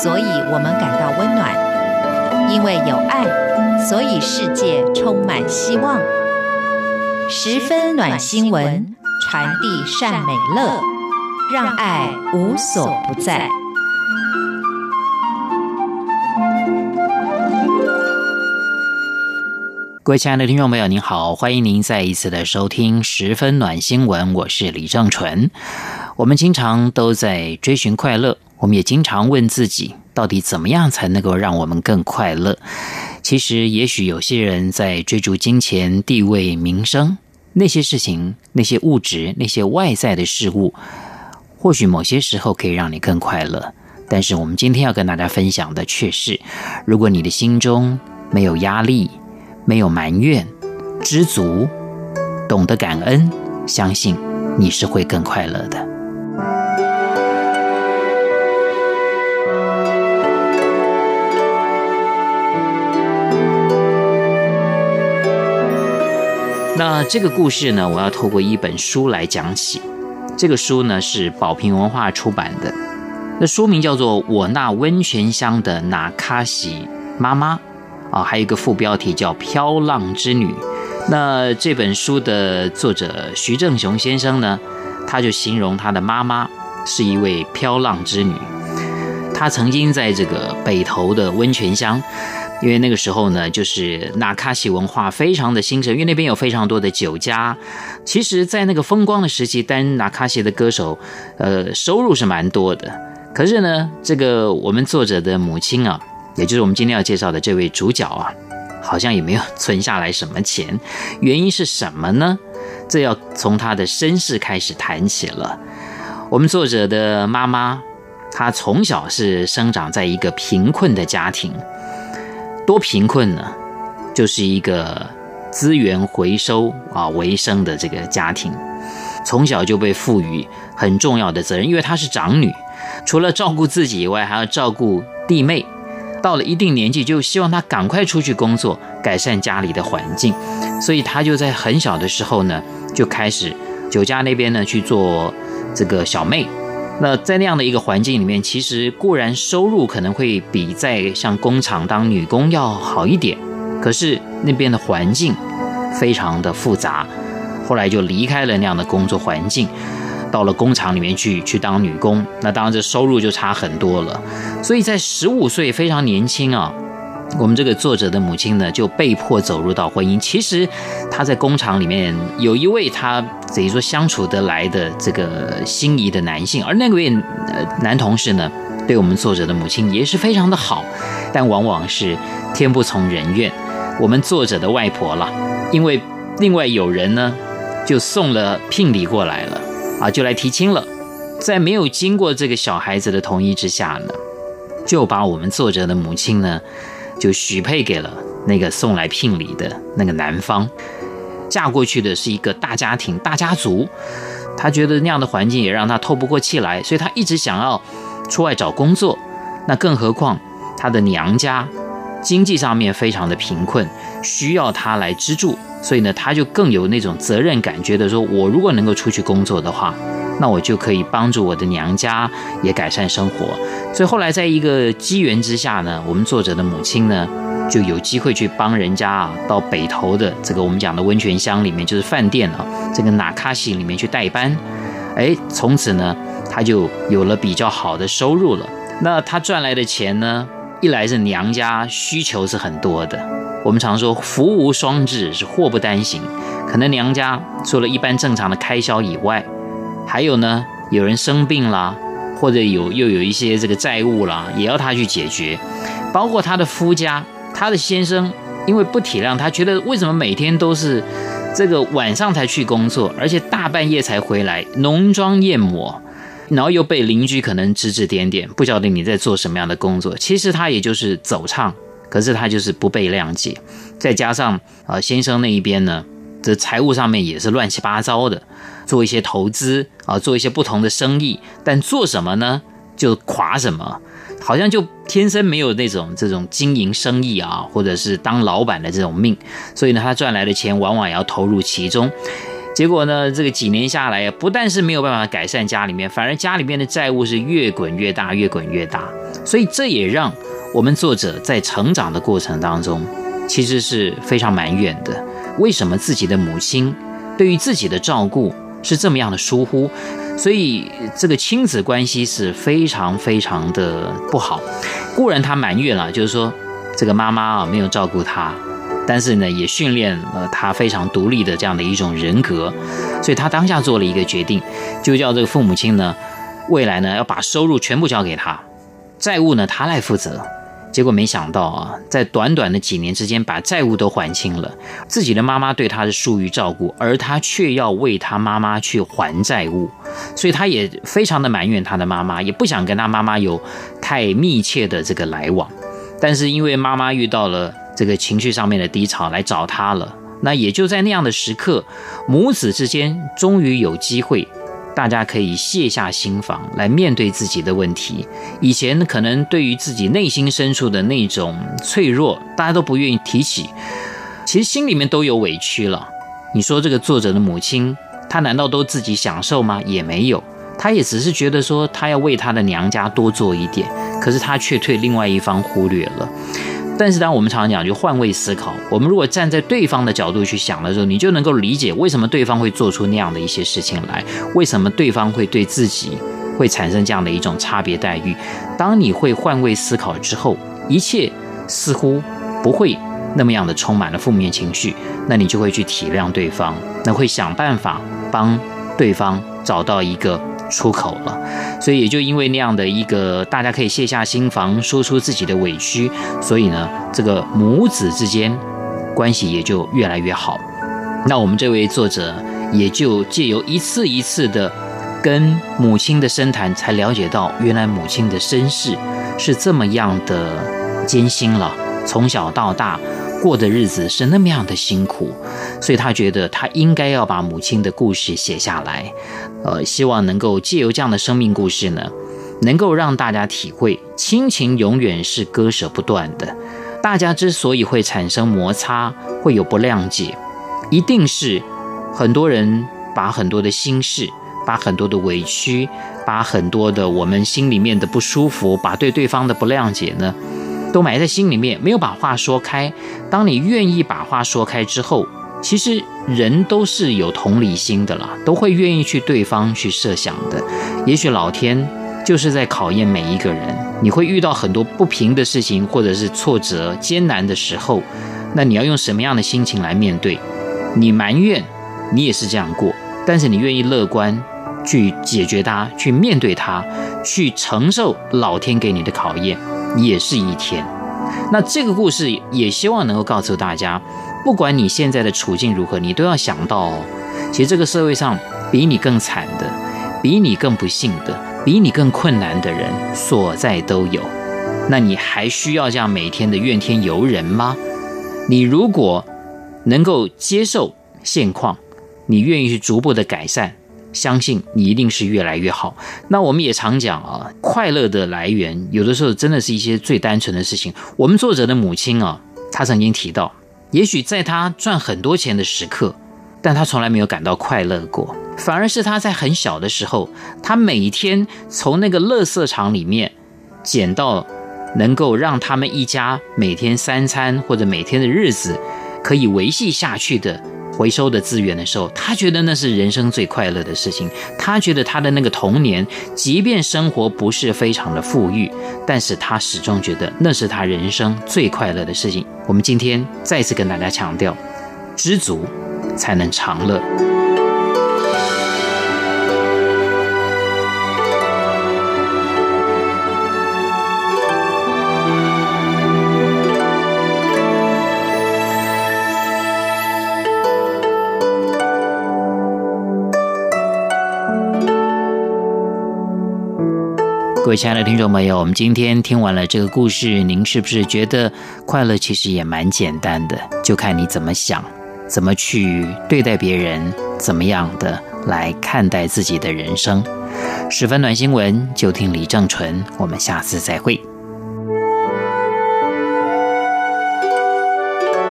所以我们感到温暖；因为有爱，所以世界充满希望。十分暖新闻，传递善美乐，让爱无所不在。各位亲爱的听众朋友，您好，欢迎您再一次的收听《十分暖新闻》，我是李正纯。我们经常都在追寻快乐。我们也经常问自己，到底怎么样才能够让我们更快乐？其实，也许有些人在追逐金钱、地位、名声那些事情、那些物质、那些外在的事物，或许某些时候可以让你更快乐。但是，我们今天要跟大家分享的却是：如果你的心中没有压力、没有埋怨、知足、懂得感恩，相信你是会更快乐的。那这个故事呢，我要透过一本书来讲起。这个书呢是宝瓶文化出版的，那书名叫做《我那温泉乡的那卡西妈妈》啊，还有一个副标题叫《飘浪之女》。那这本书的作者徐正雄先生呢，他就形容他的妈妈是一位飘浪之女。他曾经在这个北投的温泉乡。因为那个时候呢，就是那卡西文化非常的兴盛，因为那边有非常多的酒家。其实，在那个风光的时期，当那卡西的歌手，呃，收入是蛮多的。可是呢，这个我们作者的母亲啊，也就是我们今天要介绍的这位主角啊，好像也没有存下来什么钱。原因是什么呢？这要从她的身世开始谈起了。我们作者的妈妈，她从小是生长在一个贫困的家庭。多贫困呢？就是一个资源回收啊为生的这个家庭，从小就被赋予很重要的责任，因为她是长女，除了照顾自己以外，还要照顾弟妹。到了一定年纪，就希望她赶快出去工作，改善家里的环境。所以她就在很小的时候呢，就开始酒家那边呢去做这个小妹。那在那样的一个环境里面，其实固然收入可能会比在像工厂当女工要好一点，可是那边的环境非常的复杂。后来就离开了那样的工作环境，到了工厂里面去去当女工。那当然这收入就差很多了。所以在十五岁非常年轻啊。我们这个作者的母亲呢，就被迫走入到婚姻。其实她在工厂里面有一位她等于说相处得来的这个心仪的男性，而那位呃男同事呢，对我们作者的母亲也是非常的好，但往往是天不从人愿。我们作者的外婆了，因为另外有人呢，就送了聘礼过来了啊，就来提亲了，在没有经过这个小孩子的同意之下呢，就把我们作者的母亲呢。就许配给了那个送来聘礼的那个男方，嫁过去的是一个大家庭、大家族。他觉得那样的环境也让他透不过气来，所以他一直想要出外找工作。那更何况他的娘家经济上面非常的贫困，需要他来资助，所以呢，他就更有那种责任感，觉得说我如果能够出去工作的话。那我就可以帮助我的娘家也改善生活，所以后来在一个机缘之下呢，我们作者的母亲呢就有机会去帮人家啊，到北投的这个我们讲的温泉乡里面，就是饭店啊，这个纳卡西里面去代班，哎，从此呢，他就有了比较好的收入了。那他赚来的钱呢，一来是娘家需求是很多的，我们常说福无双至，是祸不单行，可能娘家除了一般正常的开销以外。还有呢，有人生病啦，或者有又有一些这个债务啦，也要他去解决。包括他的夫家，他的先生因为不体谅他，觉得为什么每天都是这个晚上才去工作，而且大半夜才回来，浓妆艳抹，然后又被邻居可能指指点点，不晓得你在做什么样的工作。其实他也就是走唱，可是他就是不被谅解。再加上啊，先生那一边呢，这财务上面也是乱七八糟的。做一些投资啊，做一些不同的生意，但做什么呢？就垮什么，好像就天生没有那种这种经营生意啊，或者是当老板的这种命。所以呢，他赚来的钱往往也要投入其中。结果呢，这个几年下来，不但是没有办法改善家里面，反而家里面的债务是越滚越大，越滚越大。所以这也让我们作者在成长的过程当中，其实是非常埋怨的。为什么自己的母亲对于自己的照顾是这么样的疏忽？所以这个亲子关系是非常非常的不好。固然他埋怨了，就是说这个妈妈啊没有照顾他。但是呢，也训练了他非常独立的这样的一种人格，所以他当下做了一个决定，就叫这个父母亲呢，未来呢要把收入全部交给他，债务呢他来负责。结果没想到啊，在短短的几年之间，把债务都还清了，自己的妈妈对他是疏于照顾，而他却要为他妈妈去还债务，所以他也非常的埋怨他的妈妈，也不想跟他妈妈有太密切的这个来往。但是因为妈妈遇到了。这个情绪上面的低潮来找他了，那也就在那样的时刻，母子之间终于有机会，大家可以卸下心防来面对自己的问题。以前可能对于自己内心深处的那种脆弱，大家都不愿意提起，其实心里面都有委屈了。你说这个作者的母亲，她难道都自己享受吗？也没有，她也只是觉得说她要为她的娘家多做一点，可是她却对另外一方忽略了。但是，当我们常常讲，就换位思考。我们如果站在对方的角度去想的时候，你就能够理解为什么对方会做出那样的一些事情来，为什么对方会对自己会产生这样的一种差别待遇。当你会换位思考之后，一切似乎不会那么样的充满了负面情绪，那你就会去体谅对方，那会想办法帮对方找到一个。出口了，所以也就因为那样的一个，大家可以卸下心防，说出自己的委屈，所以呢，这个母子之间关系也就越来越好。那我们这位作者也就借由一次一次的跟母亲的深谈，才了解到原来母亲的身世是这么样的艰辛了，从小到大。过的日子是那么样的辛苦，所以他觉得他应该要把母亲的故事写下来，呃，希望能够借由这样的生命故事呢，能够让大家体会亲情永远是割舍不断的。大家之所以会产生摩擦，会有不谅解，一定是很多人把很多的心事，把很多的委屈，把很多的我们心里面的不舒服，把对对方的不谅解呢，都埋在心里面，没有把话说开。当你愿意把话说开之后，其实人都是有同理心的啦，都会愿意去对方去设想的。也许老天就是在考验每一个人。你会遇到很多不平的事情，或者是挫折、艰难的时候，那你要用什么样的心情来面对？你埋怨，你也是这样过，但是你愿意乐观去解决它，去面对它，去承受老天给你的考验。也是一天，那这个故事也希望能够告诉大家，不管你现在的处境如何，你都要想到哦，其实这个社会上比你更惨的，比你更不幸的，比你更困难的人所在都有。那你还需要这样每天的怨天尤人吗？你如果能够接受现况，你愿意去逐步的改善。相信你一定是越来越好。那我们也常讲啊，快乐的来源有的时候真的是一些最单纯的事情。我们作者的母亲啊，她曾经提到，也许在她赚很多钱的时刻，但她从来没有感到快乐过，反而是她在很小的时候，她每天从那个垃圾场里面捡到能够让他们一家每天三餐或者每天的日子可以维系下去的。回收的资源的时候，他觉得那是人生最快乐的事情。他觉得他的那个童年，即便生活不是非常的富裕，但是他始终觉得那是他人生最快乐的事情。我们今天再次跟大家强调，知足才能长乐。各位亲爱的听众朋友，我们今天听完了这个故事，您是不是觉得快乐其实也蛮简单的？就看你怎么想，怎么去对待别人，怎么样的来看待自己的人生。十分暖新闻，就听李正淳，我们下次再会。